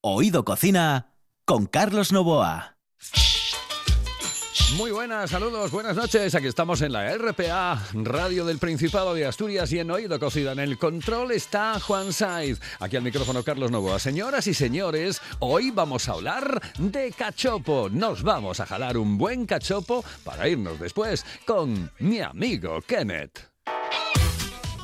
Oído Cocina con Carlos Novoa. Muy buenas, saludos, buenas noches. Aquí estamos en la RPA, Radio del Principado de Asturias y en Oído Cocina. En el control está Juan Saiz. Aquí al micrófono Carlos Novoa. Señoras y señores, hoy vamos a hablar de cachopo. Nos vamos a jalar un buen cachopo para irnos después con mi amigo Kenneth.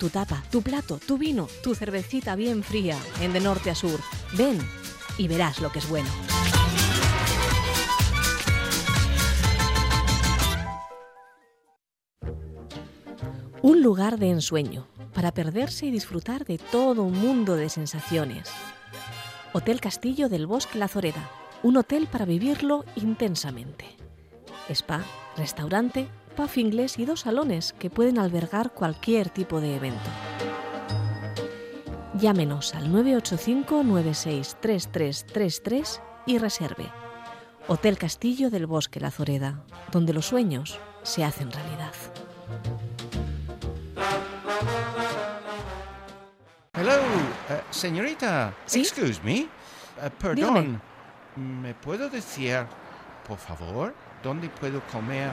tu tapa, tu plato, tu vino, tu cervecita bien fría en de norte a sur. Ven y verás lo que es bueno. Un lugar de ensueño para perderse y disfrutar de todo un mundo de sensaciones. Hotel Castillo del Bosque La Zoreda, un hotel para vivirlo intensamente. Spa, restaurante, puff inglés y dos salones que pueden albergar cualquier tipo de evento. Llámenos al 985-963333 y reserve. Hotel Castillo del Bosque La Zoreda, donde los sueños se hacen realidad. Hello, eh, señorita. ¿Sí? Excuse me. Eh, perdón. ¿Me puedo decir, por favor, dónde puedo comer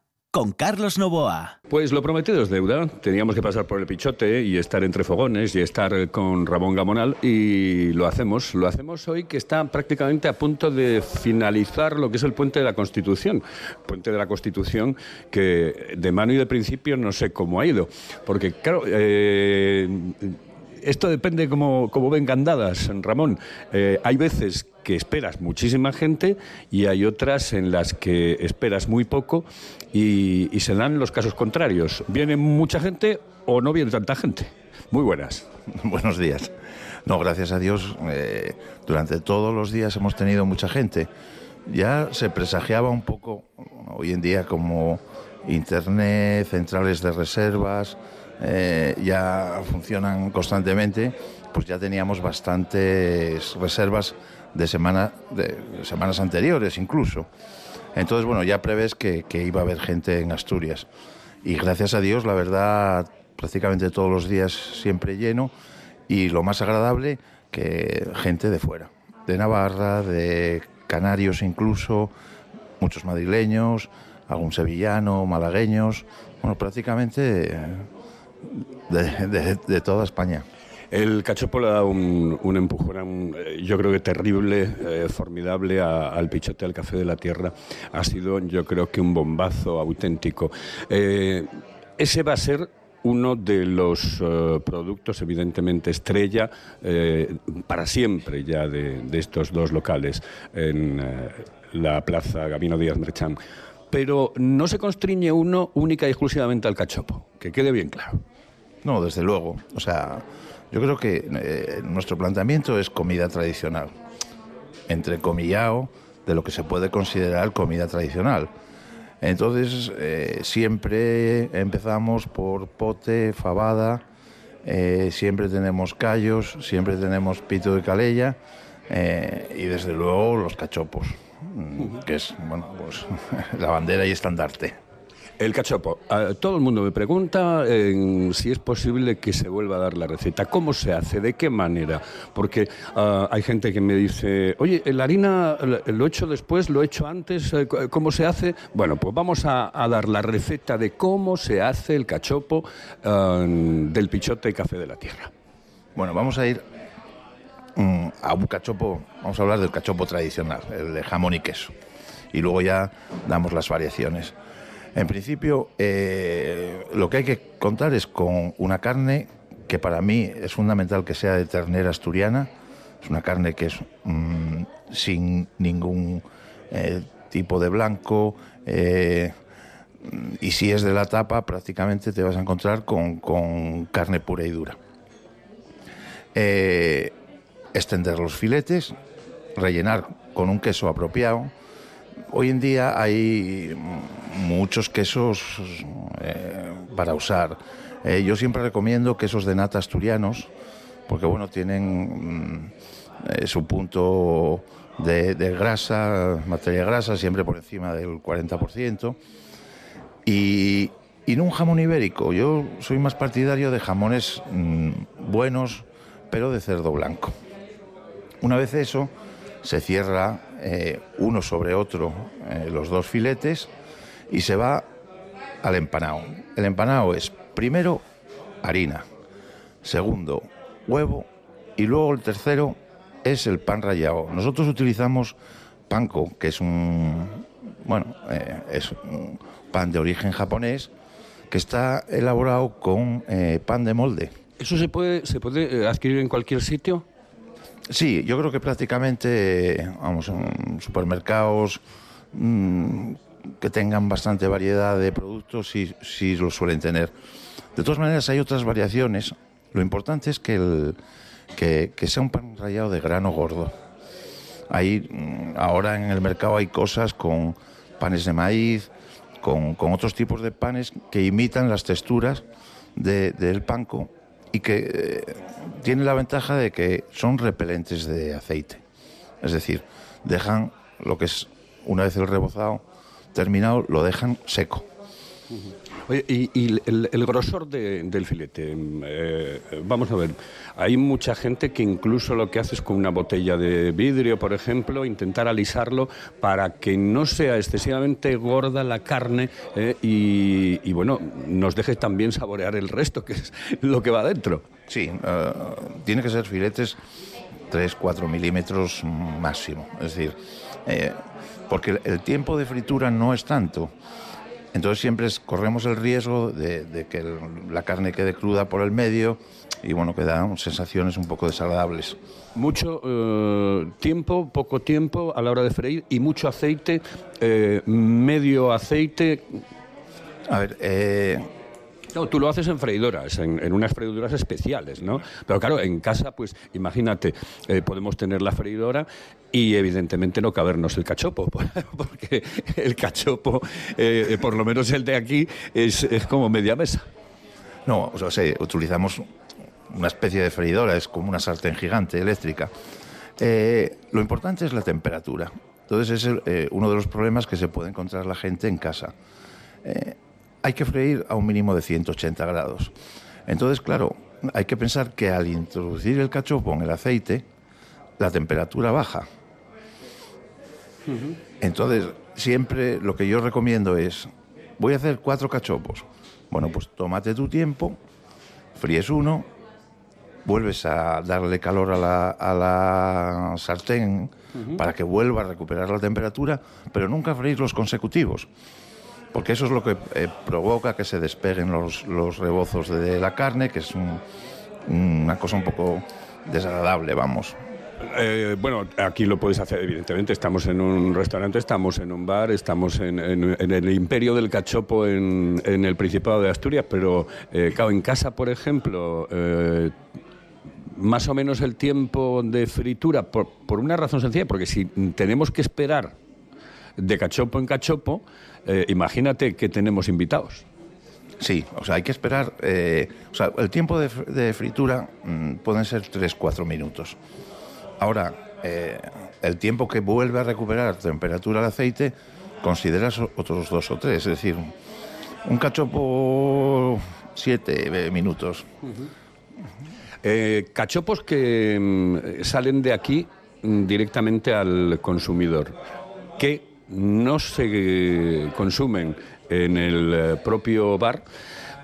con Carlos Novoa. Pues lo prometido es deuda. Teníamos que pasar por el Pichote y estar entre fogones y estar con Ramón Gamonal y lo hacemos. Lo hacemos hoy que está prácticamente a punto de finalizar lo que es el puente de la Constitución. Puente de la Constitución que de mano y de principio no sé cómo ha ido. Porque, claro, eh, esto depende cómo, cómo vengan dadas, Ramón. Eh, hay veces que esperas muchísima gente y hay otras en las que esperas muy poco y, y se dan los casos contrarios. ¿Viene mucha gente o no viene tanta gente? Muy buenas. Buenos días. No, gracias a Dios, eh, durante todos los días hemos tenido mucha gente. Ya se presagiaba un poco, hoy en día, como Internet, centrales de reservas, eh, ya funcionan constantemente, pues ya teníamos bastantes reservas de, semana, de semanas anteriores incluso. Entonces, bueno, ya prevés que, que iba a haber gente en Asturias. Y gracias a Dios, la verdad, prácticamente todos los días siempre lleno y lo más agradable que gente de fuera, de Navarra, de Canarios incluso, muchos madrileños, algún sevillano, malagueños, bueno, prácticamente eh, de, de- toda España. El cachopo le da un, un empujón, eh, yo creo que terrible, eh, formidable al pichote al café de la tierra. Ha sido, yo creo que un bombazo auténtico. Eh, ese va a ser uno de los productos, evidentemente, estrella para siempre ya de, de estos dos locales en la plaza Gabino Díaz Merchán. Pero no se constriñe uno única y exclusivamente al cachopo, que quede bien claro. No, desde luego. O sea, yo creo que eh, nuestro planteamiento es comida tradicional, entrecomillado de lo que se puede considerar comida tradicional. Entonces, eh, siempre empezamos por pote, fabada, eh, siempre tenemos callos, siempre tenemos pito de calella y desde luego los cachopos, que es bueno, pues, la bandera y estandarte. El cachopo. Ah, todo el mundo me pregunta eh, si es posible que se vuelva a dar la receta. ¿Cómo se hace? ¿De qué manera? Porque ah, hay gente que me dice, oye, la harina lo he hecho después, lo he hecho antes, eh, ¿cómo se hace? Bueno, pues vamos a, a dar la receta de cómo se hace el cachopo ah, del pichote y café de la tierra. Bueno, vamos a ir mm, a un cachopo, vamos a hablar del cachopo tradicional, el de jamón y queso. Y luego ya damos las variaciones. En principio, eh, lo que hay que contar es con una carne que para mí es fundamental que sea de ternera asturiana. Es una carne que es mm, sin ningún eh, tipo de blanco. eh, y si es de la tapa, prácticamente te vas a encontrar con, con carne pura y dura. Extender los filetes, rellenar con un queso apropiado. Hoy en día hay muchos quesos eh, para usar. Eh, yo siempre recomiendo quesos de nata asturianos, porque bueno, tienen mm, eh, su punto de, grasa, materia grasa, siempre por encima del 40%. Y, y no un jamón ibérico. Yo soy más partidario de jamones mm, buenos, pero de cerdo blanco. Una vez eso, se cierra eh, uno sobre otro eh, los dos filetes y se va al empanado. El empanado es primero harina, segundo huevo y luego el tercero es el pan rallado. Nosotros utilizamos panko, que es un bueno, eh, es un pan de origen japonés que está elaborado con pan de molde. ¿Eso se puede, se puede adquirir en cualquier sitio? Sí, yo creo que prácticamente, vamos, supermercados mm, que tengan bastante variedad de productos, sí, sí lo suelen tener. De todas maneras, hay otras variaciones. Lo importante es que, el, que sea un pan rallado de grano gordo. Hay, mm, ahora en el mercado hay cosas con panes de maíz, con, con otros tipos de panes que imitan las texturas de- del panco y que eh, tienen la ventaja de que son repelentes de aceite. Es decir, dejan lo que es, una vez el rebozado terminado, lo dejan seco. Y, el, grosor de- del filete, eh, vamos a ver, hay mucha gente que incluso lo que hace es con una botella de vidrio, por ejemplo, intentar alisarlo para que no sea excesivamente gorda la carne eh, y, bueno, nos deje también saborear el resto, que es lo que va dentro. Sí, eh, tiene que ser filetes 3-4 milímetros máximo. Es decir, porque el tiempo de fritura no es tanto. Entonces siempre corremos el riesgo de, de que el- la carne quede cruda por el medio y bueno, que da sensaciones un poco desagradables. Mucho eh, tiempo, poco tiempo a la hora de freír y mucho aceite, eh, medio aceite. A ver, eh, No, tú lo haces en freidoras, en, unas freidoras especiales, ¿no? Pero claro, en casa, pues imagínate, eh, podemos tener la freidora y evidentemente no cabernos el cachopo, porque el cachopo, eh, eh, por lo menos el de aquí, es, como media mesa. No, o sea, utilizamos una especie de freidora, es como una sartén gigante eléctrica. Lo importante es la temperatura. Entonces es uno de los problemas que se puede encontrar la gente en casa. Hay que freír a un mínimo de 180 grados. Entonces, claro, hay que pensar que al introducir el cachopo en el aceite, la temperatura baja. Entonces, siempre lo que yo recomiendo es, voy a hacer cuatro cachopos. Bueno, pues tómate tu tiempo, fríes uno, vuelves a darle calor a la, a la sartén para que vuelva a recuperar la temperatura, pero nunca freír los consecutivos. Porque eso es lo que eh, provoca que se despeguen los, rebozos de la carne, que es un- una cosa un poco desagradable, vamos. Eh, bueno, aquí lo puedes hacer, evidentemente. Estamos en un restaurante, estamos en un bar, estamos en, en- en el imperio del cachopo en, en el Principado de Asturias, pero, eh, claro, en casa, por ejemplo, eh, más o menos el tiempo de fritura, por, por una razón sencilla, porque si tenemos que esperar de cachopo en cachopo, eh, imagínate que tenemos invitados. Sí, o sea, hay que esperar. eh, o sea, el tiempo de, fr- de fritura mm, pueden ser 3-4 minutos. Ahora, eh, el tiempo que vuelve a recuperar temperatura el aceite, consideras otros dos o tres. Es decir, un cachopo 7 minutos. Eh, cachopos que mm, salen de aquí mm, directamente al consumidor, que no se consumen en el eh, propio bar,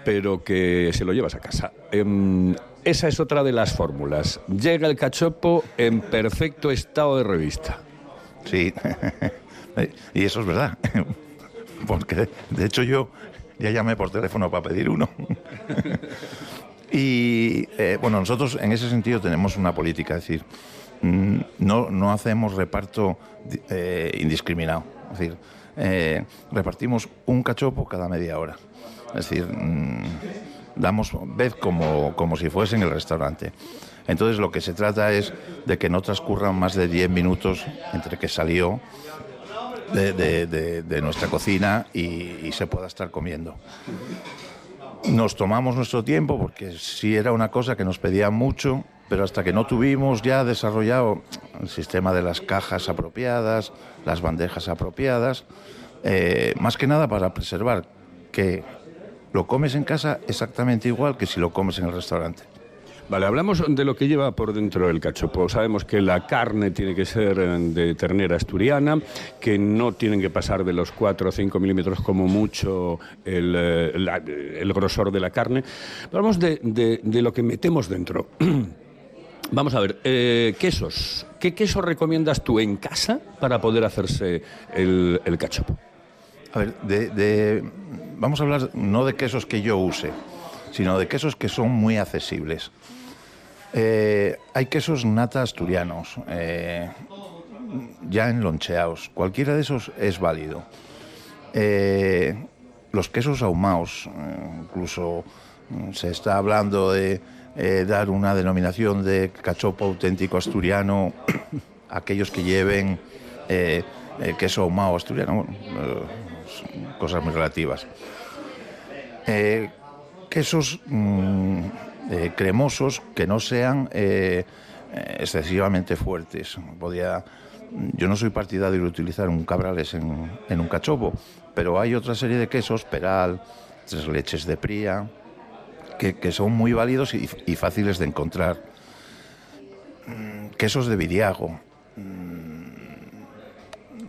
pero que se lo llevas a casa. Em, esa es otra de las fórmulas. Llega el cachopo en perfecto estado de revista. Sí, y eso es verdad. Porque, de hecho, yo ya llamé por teléfono para pedir uno. y eh, bueno, nosotros en ese sentido tenemos una política, es decir, mm, no, no hacemos reparto eh, indiscriminado. Es decir, eh, repartimos un cachopo cada media hora. Es decir, mm, damos vez como, como si fuese en el restaurante. Entonces lo que se trata es de que no transcurran más de 10 minutos entre que salió de, nuestra cocina y, se pueda estar comiendo. Nos tomamos nuestro tiempo porque sí era una cosa que nos pedían mucho, pero hasta que no tuvimos ya desarrollado el sistema de las cajas apropiadas, las bandejas apropiadas, eh, más que nada para preservar que lo comes en casa exactamente igual que si lo comes en el restaurante. Vale, hablamos de lo que lleva por dentro el cachopo. Sabemos que la carne tiene que ser eh, de ternera asturiana, que no tienen que pasar de los 4 o 5 milímetros como mucho el, eh, el grosor de la carne. Hablamos de, lo que metemos dentro. Vamos a ver, eh, quesos. ¿Qué queso recomiendas tú en casa para poder hacerse el, el cachopo? A ver, de, vamos a hablar no de quesos que yo use, sino de quesos que son muy accesibles. Eh, hay quesos nata asturianos, eh, ya enloncheados. Cualquiera de esos es válido. Eh, los quesos ahumados, incluso mm, se está hablando de dar una denominación de cachopo auténtico asturiano a aquellos que lleven queso ahumado asturiano, cosas muy relativas. quesos mm, eh, cremosos que no sean eh, eh, excesivamente fuertes. Podía, yo no soy partidario de utilizar un cabrales en un cachopo, pero hay otra serie de quesos, peral, tres leches de pría, que, son muy válidos y, y, fáciles de encontrar. Mm, quesos de Vidiago. Mm,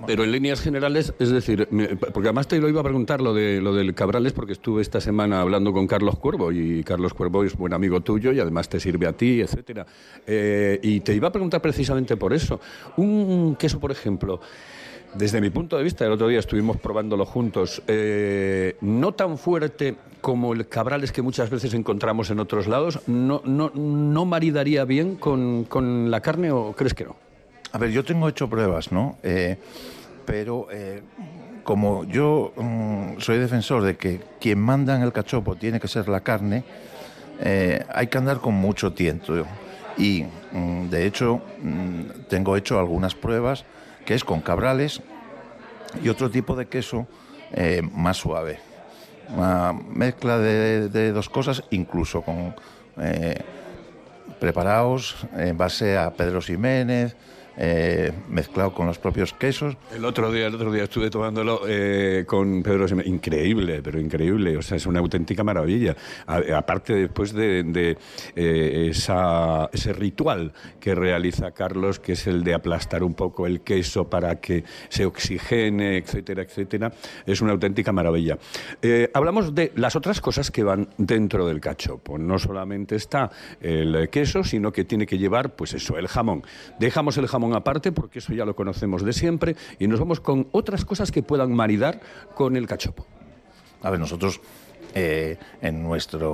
pero en líneas generales, es decir, porque además te lo iba a preguntar lo, de, lo del Cabrales, porque estuve esta semana hablando con Carlos Cuervo, y Carlos Cuervo es buen amigo tuyo y además te sirve a ti, etcétera. Eh, y te iba a preguntar precisamente por eso. Un queso, por ejemplo, desde mi punto de vista, el otro día estuvimos probándolo juntos, eh, no tan fuerte como el cabrales que muchas veces encontramos en otros lados, ¿no, no, no maridaría bien con, con la carne o crees que no? A ver, yo tengo hecho pruebas, ¿no? Eh, pero eh, como yo mm, soy defensor de que quien manda en el cachopo tiene que ser la carne, hay que andar con mucho tiento. Y mm, de hecho mm, tengo hecho algunas pruebas que es con cabrales y otro tipo de queso eh, más suave. Una mezcla de, dos cosas, incluso con preparados en base a Pedro Ximénez, eh, mezclado con los propios quesos. El otro día, el otro día estuve tomándolo eh, con Pedro Increíble, pero increíble. O sea, es una auténtica maravilla. aparte después de, eh, ese ritual que realiza Carlos, que es el de aplastar un poco el queso para que se oxigene, etcétera, etcétera, es una auténtica maravilla. hablamos de las otras cosas que van dentro del cachopo. No solamente está el queso, sino que tiene que llevar, pues eso, el jamón. Dejamos el jamón aparte, porque eso ya lo conocemos de siempre, y nos vamos con otras cosas que puedan maridar con el cachopo. A ver, nosotros eh, en nuestra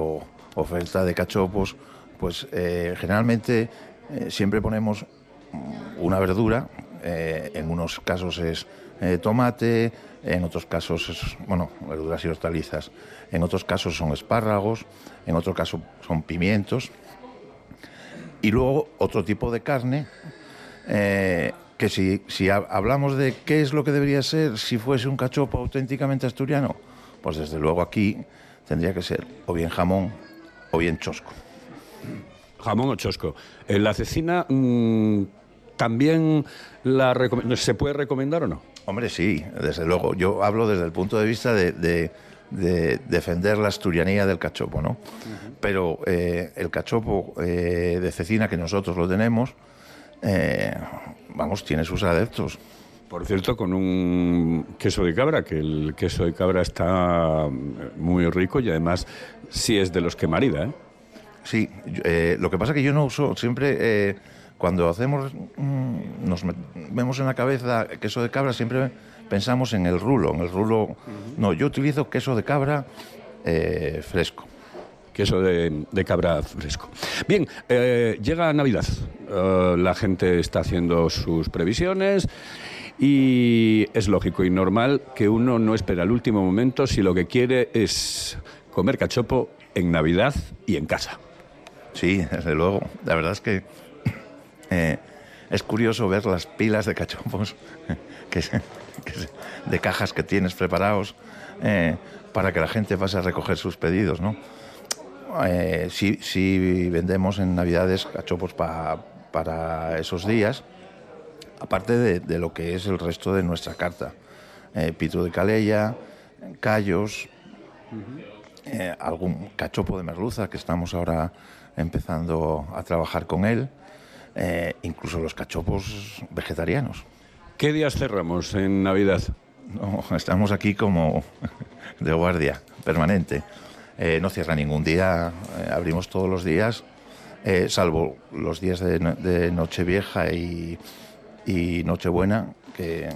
oferta de cachopos, pues eh, generalmente eh, siempre ponemos una verdura, en unos casos es tomate, en otros casos es, bueno, verduras y hortalizas, en otros casos son espárragos, en otro caso son pimientos, y luego otro tipo de carne eh, que si, si hablamos de qué es lo que debería ser si fuese un cachopo auténticamente asturiano, pues desde luego aquí tendría que ser o bien jamón o bien chosco. Jamón o chosco. En la cecina mm, también la se puede recomendar o no? Hombre, sí, desde luego. Yo hablo desde el punto de vista de, defender la asturianía del cachopo, ¿no? Pero eh, el cachopo eh, de cecina que nosotros lo tenemos, eh, vamos, tiene sus adeptos. Por cierto, con un queso de cabra, que el queso de cabra está muy rico y además sí es de los que marida. ¿eh? Sí, eh, lo que pasa es que yo no uso siempre, eh, cuando hacemos, mm, nos vemos en la cabeza queso de cabra, siempre pensamos en el rulo. En el rulo, no, yo utilizo queso de cabra eh, fresco. Queso de, de cabra fresco. Bien, eh, llega Navidad. Eh, la gente está haciendo sus previsiones. Y es lógico y normal que uno no espera el último momento si lo que quiere es comer cachopo en Navidad y en casa. Sí, desde luego. La verdad es que eh, es curioso ver las pilas de cachopos de cajas que tienes preparados eh, para que la gente pase a recoger sus pedidos, ¿no? Eh, sí, sí vendemos en Navidades cachopos pa- para esos días, aparte de, de lo que es el resto de nuestra carta. Eh, pitu de calella, callos, eh, algún cachopo de merluza que estamos ahora empezando a trabajar con él, eh, incluso los cachopos vegetarianos. ¿Qué días cerramos en Navidad? No, estamos aquí como de guardia permanente. Eh, no cierra ningún día, eh, abrimos todos los días, eh, salvo los días de, no- de Nochevieja y, y Nochebuena, que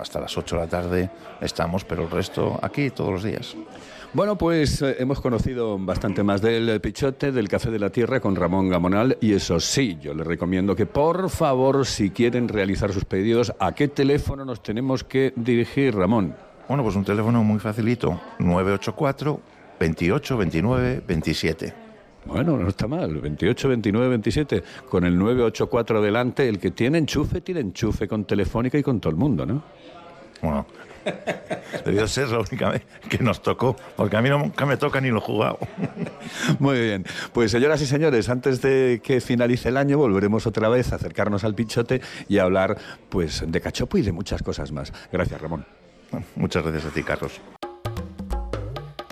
hasta las 8 de la tarde estamos, pero el resto aquí todos los días. Bueno, pues eh, hemos conocido bastante más del pichote, del café de la tierra con Ramón Gamonal y eso sí, yo les recomiendo que por favor, si quieren realizar sus pedidos, ¿a qué teléfono nos tenemos que dirigir, Ramón? Bueno, pues un teléfono muy facilito, 984 28 29 27. Bueno, no está mal, 28, 29, 27, con el 984 delante, el que tiene enchufe, tiene enchufe con Telefónica y con todo el mundo, ¿no? Bueno, debió ser la única vez que nos tocó, porque a mí nunca me toca ni lo he jugado. Muy bien. Pues señoras y señores, antes de que finalice el año volveremos otra vez a acercarnos al pichote y a hablar pues de cachopo y de muchas cosas más. Gracias, Ramón. Muchas gracias a ti, Carlos.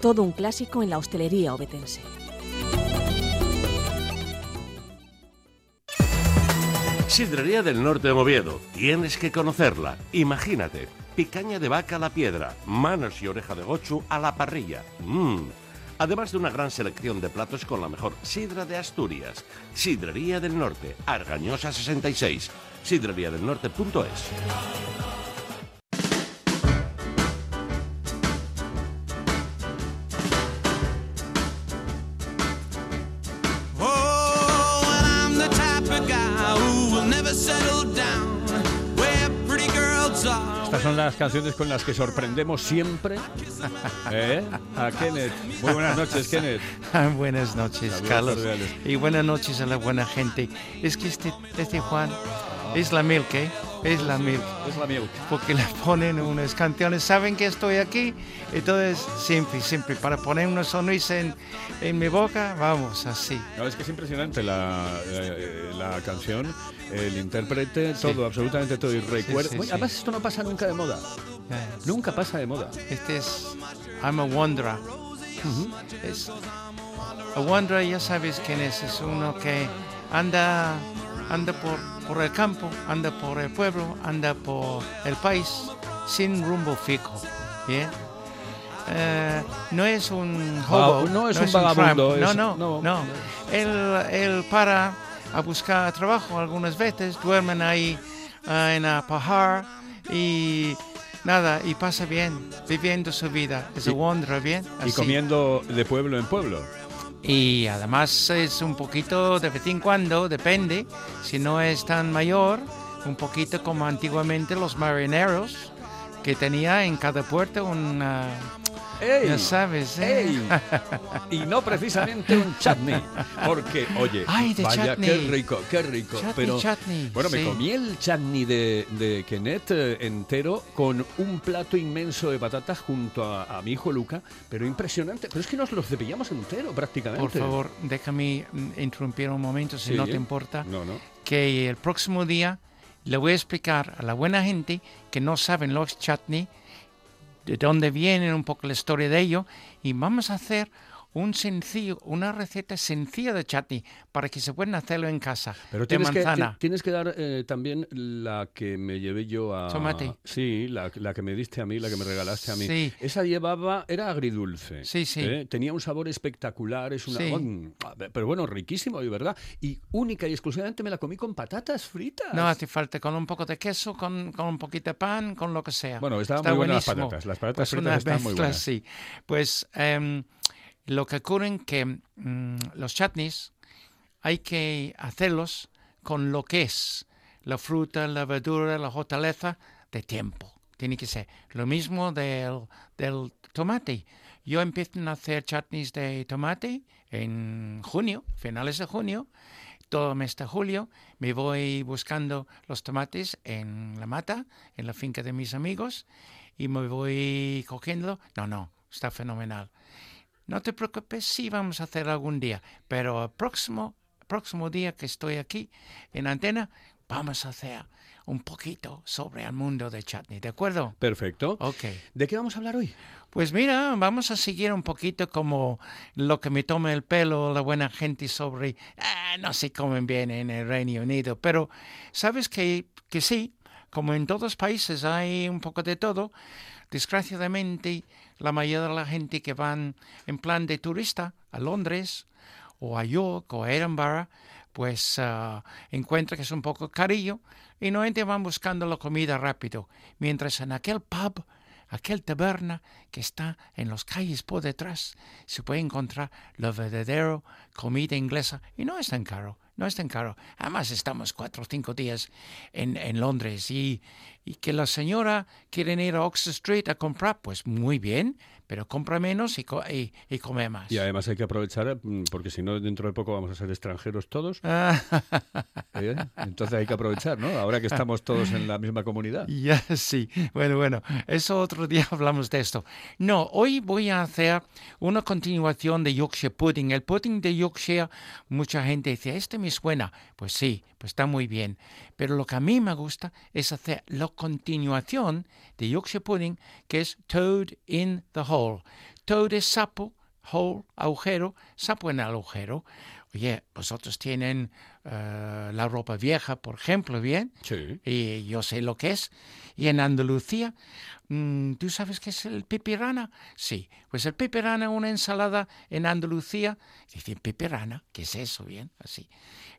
Todo un clásico en la hostelería obetense. Sidrería del Norte de Oviedo. Tienes que conocerla. Imagínate. Picaña de vaca a la piedra, manos y oreja de gochu a la parrilla. Mmm. Además de una gran selección de platos con la mejor sidra de Asturias. Sidrería del Norte, Argañosa 66. Sidreríadelnorte.es. Estas son las canciones con las que sorprendemos siempre ¿eh? a Kenneth. Muy buenas noches, Kenneth. buenas noches, Saludos Carlos. cordiales. Y buenas noches a la buena gente. Es que este, este Juan es la milk, ¿eh? Es la milk. Es la milk. Porque le ponen unas canciones, saben que estoy aquí, entonces siempre, siempre, para poner una sonrisa en, en mi boca, vamos, así. No, es que es impresionante la, eh, la canción, el intérprete, todo, absolutamente todo. Y recuerdo. sí, sí. Además, esto no pasa nunca de moda. Eh, Nunca pasa de moda. Este es I'm a Wanderer. Es, a Wanderer, ya sabes quién es, es uno que anda, anda por, por el campo, anda por el pueblo, anda por el país sin rumbo fijo. ¿bien? Eh, no es un hobo, no es un vagabundo, tramp, no, es- no, no. no. Él, él para a buscar trabajo algunas veces, duermen ahí ah, en la pajar y nada, y pasa bien, viviendo su vida. Es un wanderer, bien. Y comiendo de pueblo en pueblo. Y además es un poquito de vez en cuando, depende, si no es tan mayor, un poquito como antiguamente los marineros, que tenía en cada puerto una... ¡Ey! Ya sabes, ¿eh? ¡Ey! Y no precisamente un chutney. Porque, oye, Ay, de vaya, chutney. qué rico, qué rico. Chutney, pero, chutney, bueno, me sí. comí el chutney de, de Kenneth eh, entero con un plato inmenso de patatas junto a, a mi hijo Luca, pero impresionante. Pero es que nos lo cepillamos entero prácticamente. Por favor, déjame interrumpir un momento, si Sí. no te importa, No, no. que el próximo día le voy a explicar a la buena gente que no saben los chutney de dónde vienen, un poco la historia de ello, y vamos a hacer un sencillo, una receta sencilla de chutney para que se puedan hacerlo en casa. Pero de tienes que, manzana. ti- tienes que dar eh, también la que me llevé yo a... Tomate. Sí, la, la que me diste a mí, la que me regalaste a mí. Sí. Esa llevaba, era agridulce. Sí, sí. ¿eh? Tenía un sabor espectacular, es una... Sí. Pero bueno, riquísimo, de verdad. Y única y exclusivamente me la comí con patatas fritas. No hace falta con un poco de queso, con, con un poquito de pan, con lo que sea. Bueno, estaban Está muy buenas las patatas. Las patatas Pues fritas están muy buenas. así. Pues em, lo que ocurre es que mm, los chutneys hay que hacerlos con lo que es la fruta, la verdura, la hortaleza de tiempo. Tiene que ser lo mismo del, del tomate. Yo empiezo a hacer chutneys de tomate en junio, finales de junio, todo mes de julio me voy buscando los tomates en la mata, en la finca de mis amigos, y me voy cogiendo. No, no, está fenomenal. No te preocupes, sí vamos a hacer algún día, pero el próximo, próximo día que estoy aquí en antena, vamos a hacer un poquito sobre el mundo de chutney, ¿de acuerdo? Perfecto. Ok. ¿De qué vamos a hablar hoy? Pues mira, vamos a seguir un poquito como lo que me toma el pelo la buena gente sobre, ah, no se comen bien en el Reino Unido, pero sabes que, que sí, como en todos los países hay un poco de todo, desgraciadamente la mayoría de la gente que van en plan de turista a Londres o a York o a Edinburgh, pues ah, encuentra que es un poco carillo y normalmente van buscando la comida rápido, mientras en aquel pub aquel taberna que está en las calles por detrás, se puede encontrar la verdadera comida inglesa y no es tan caro, no es tan caro. Además estamos cuatro o cinco días en, en Londres y, y que la señora quiere ir a Oxford Street a comprar, pues muy bien, pero compra menos y, co- y, y come más. Y además hay que aprovechar, mm, porque si no, dentro de poco vamos a ser extranjeros todos. Ah, ¿eh? Entonces hay que aprovechar, ¿no? Ahora que estamos todos en la misma comunidad. Ya, sí. Bueno, bueno, eso otro día hablamos de esto. No, hoy voy a hacer una continuación de Yorkshire Pudding. El pudding de Yorkshire, mucha gente dice, este me suena. Pues sí, pues está muy bien. Pero lo que a mí me gusta es hacer la continuación de Yorkshire Pudding, que es Toad in the Hole. Toad es sapo, hole, agujero, sapo en el agujero. Oye, vosotros tienen eh, la ropa vieja, por ejemplo, ¿bien? Sí. y yo sé lo que es. Y en Andalucía, mm, ¿tú sabes qué es el pipirana? Sí, pues el pipirana, una ensalada en Andalucía, dicen pipirana, ¿qué es eso? Bien, así.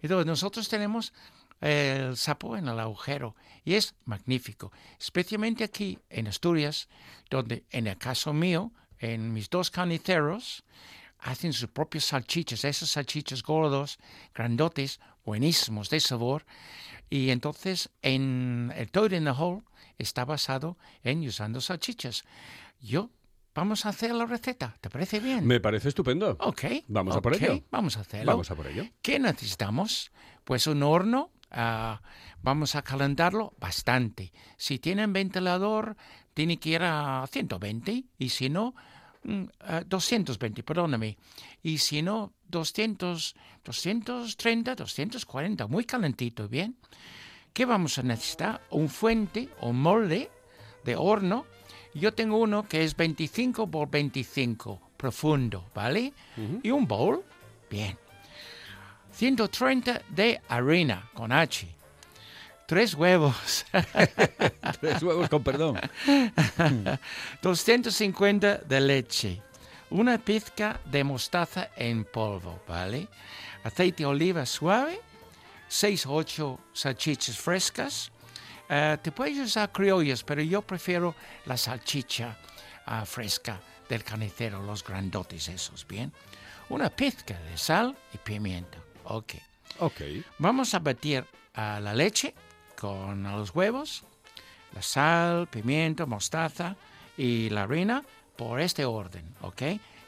Entonces nosotros tenemos el sapo en el agujero y es magnífico, especialmente aquí en Asturias, donde en el caso mío, en mis dos caniceros, hacen sus propios salchichas, esos salchichas gordos, grandotes, buenísimos de sabor. Y entonces en el Toad in the Hole está basado en usando salchichas. Yo, vamos a hacer la receta, ¿te parece bien? Me parece estupendo. Ok. Vamos a por ello. Vamos a hacerlo. Vamos a por ello. ¿Qué necesitamos? Pues un horno. ah, vamos a calentarlo bastante. Si tienen ventilador, tiene que ir a 120 y si no, 220, perdóname. Y si no, 200, 230, 240, muy calentito, ¿bien? ¿Qué vamos a necesitar? Un fuente o molde de horno. Yo tengo uno que es 25 por 25, profundo, ¿vale? Y un bowl, bien. 130 de harina con H. Tres huevos. Tres huevos con perdón. 250 de leche. Una pizca de mostaza en polvo, ¿vale? Aceite de oliva suave. 6 o 8 salchichas frescas. Eh, te puedes usar criollas, pero yo prefiero la salchicha ah, fresca del carnicero, los grandotes esos, ¿bien? Una pizca de sal y pimiento. Ok. Ok. Vamos a batir a la leche con los huevos, la sal, pimiento, mostaza y la harina por este orden, ¿ok?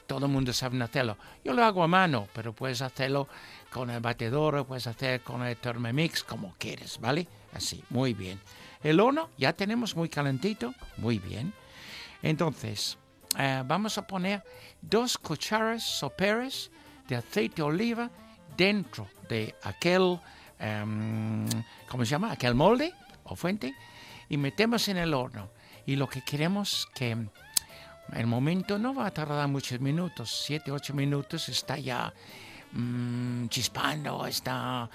Todo el mundo sabe hacerlo. Yo lo hago a mano, pero puedes hacerlo con el batidor, puedes hacer con el Thermomix, como quieres, ¿vale? Así, muy bien. El horno ya tenemos muy calentito, muy bien. Entonces, eh, vamos a poner dos cucharas soperas de aceite de oliva dentro de aquel, em, ¿cómo se llama? Aquel molde o fuente y metemos en el horno. Y lo que queremos que el momento no va a tardar muchos minutos, 7, 8 minutos, está ya mm, chispando, está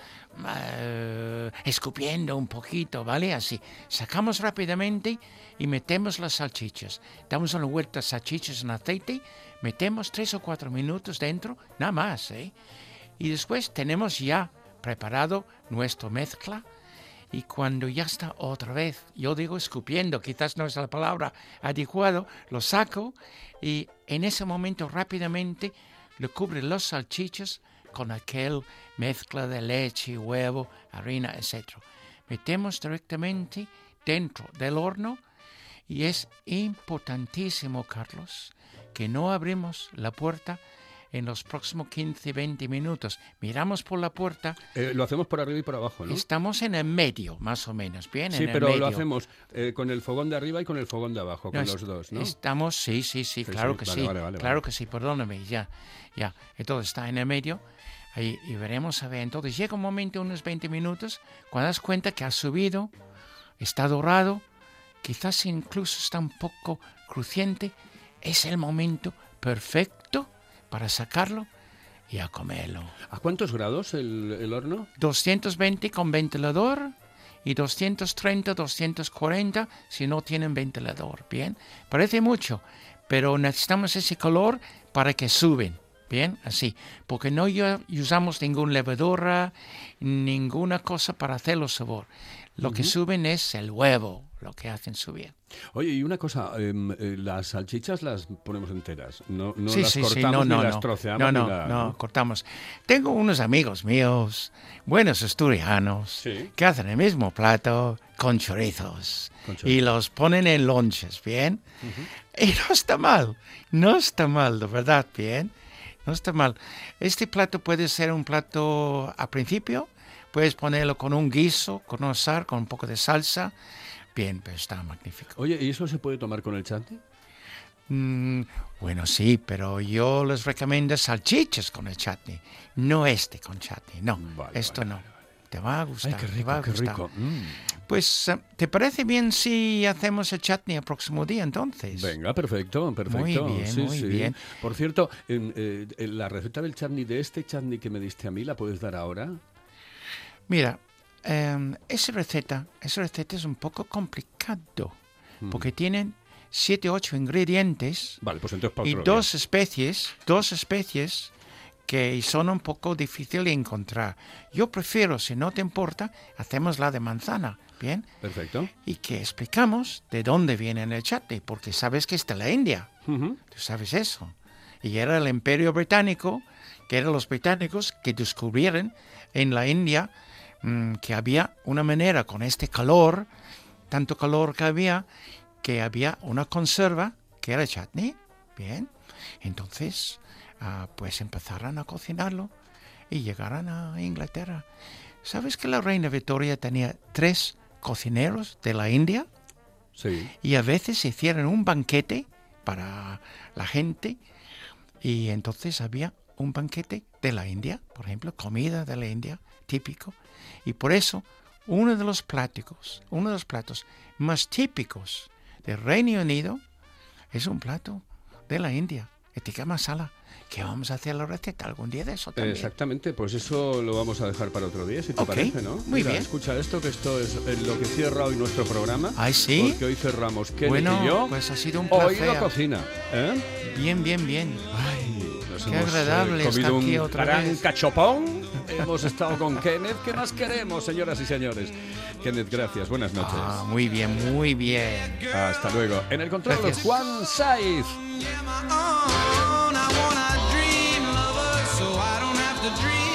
eh, escupiendo un poquito, ¿vale? Así. Sacamos rápidamente y metemos las salchichas. Damos una vuelta a salchichas en aceite, metemos 3 o 4 minutos dentro, nada más, ¿eh? Y después tenemos ya preparado nuestra mezcla. Y cuando ya está otra vez, yo digo escupiendo, quizás no es la palabra adecuada, lo saco y en ese momento rápidamente lo cubre los salchichas con aquel mezcla de leche, huevo, harina, etc. Metemos directamente dentro del horno y es importantísimo, Carlos, que no abrimos la puerta en los próximos 15, 20 minutos. Miramos por la puerta. Eh, lo hacemos por arriba y por abajo, ¿no? Estamos en el medio, más o menos, ¿bien? Sí, en el pero lo medio. hacemos eh, con el fogón de arriba y con el fogón de abajo, No, con los dos, ¿no? Estamos, sí, sí, sí, claro sí, que vale, sí. vale, vale, claro que sí, perdóname, ya, ya. Entonces está en el medio ahí, y veremos a ver. Entonces llega un momento, unos 20 minutos, cuando das cuenta que ha subido, está dorado, quizás incluso está un poco crujiente, es el momento perfecto para sacarlo y a comerlo. ¿A cuántos grados el, el horno? 220 con ventilador y 230, 240 si no tienen ventilador. Bien, parece mucho, pero necesitamos ese calor para que suben. Bien, así, porque no usamos ninguna levadura, ninguna cosa para hacerlo sabor. Lo que suben es el huevo, lo que hacen subir. Oye, y una cosa, em, eh, las salchichas las ponemos enteras, no, no sí, las sí, cortamos sí, no, ni no, las troceamos No, no, nada, no, cortamos. Tengo unos amigos míos, buenos asturianos, que hacen el mismo plato con chorizos Con y chorizos. los ponen en lonches, ¿bien? Y no está mal, no está mal, de verdad, ¿bien? No está mal. Este plato puede ser un plato a principio, puedes ponerlo con un guiso, con un sal, con un poco de salsa. Bien, pues está magnífico. Oye, ¿y eso se puede tomar con el chutney? Mm, bueno, sí, pero yo les recomiendo salchichas con el chutney, no este con chutney, no, Vale, esto vale, no. vale. Te va a gustar, Ay, qué te va a rico, qué gustar. rico. Mm. Pues, eh, ¿te parece bien si hacemos el chutney el próximo día entonces? Venga, perfecto, perfecto. bien, Sí, muy sí. bien. Por cierto, eh, la receta del chutney, de este chutney que me diste a mí, ¿la puedes dar ahora? Mira, em, esa receta, esa receta es un poco complicado, Mm. porque tienen siete, ocho ingredientes Vale, pues entonces y dos especies, dos especies que son un poco difícil de encontrar. Yo prefiero, si no te importa, hacemos la de manzana, ¿bien? Perfecto. Y que explicamos de dónde viene el chutney, porque sabes que es de la India, tú sabes eso. Y era el imperio británico, que eran los británicos que descubrieron en la India que había una manera con este calor, tanto calor que había, que había una conserva que era chutney, bien. Entonces, ah, pues empezaron a cocinarlo y llegaron a Inglaterra. ¿Sabes que la reina Victoria tenía tres cocineros de la India? Sí. y a veces hicieron un banquete para la gente y entonces había un banquete de la India, por ejemplo, comida de la India, típico, y por eso uno de los platos, uno de los platos más típicos del Reino Unido es un plato de la India, el tikka masala, que vamos a hacer la receta algún día de eso también. Exactamente, pues eso lo vamos a dejar para otro día, si te Ok, parece, ¿no? muy Mira, bien. Escucha esto, que esto es lo que cierra hoy nuestro programa. ¿Ah, sí? Porque hoy cerramos Kenneth Bueno, y yo. pues ha sido un Oído placer. cocina. ¿eh? Bien, bien, bien. Ay, nos Qué hemos, eh, agradable comido estar aquí un otra gran vez. cachopón. hemos estado con Kenneth. ¿Qué más queremos, señoras y señores? Kenneth, gracias. Buenas noches. Ah, muy bien, muy bien. Hasta luego. En el control, Gracias. Juan Saiz. Yeah, my own. I want a dream